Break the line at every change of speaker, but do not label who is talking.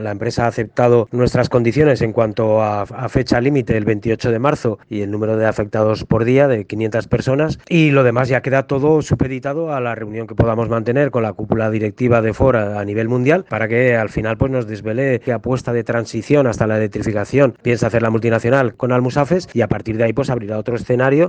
La empresa ha aceptado nuestras condiciones en cuanto a, fecha límite, el 28 de marzo, y el número de afectados por día de 500 personas. Y lo demás ya queda todo supeditado a la reunión que podamos mantener con la cúpula directiva de Fora a nivel mundial para que al final pues, nos desvele qué apuesta de transición hasta la electrificación piensa hacer la multinacional con Almusafes y a partir de ahí pues abrirá otro escenario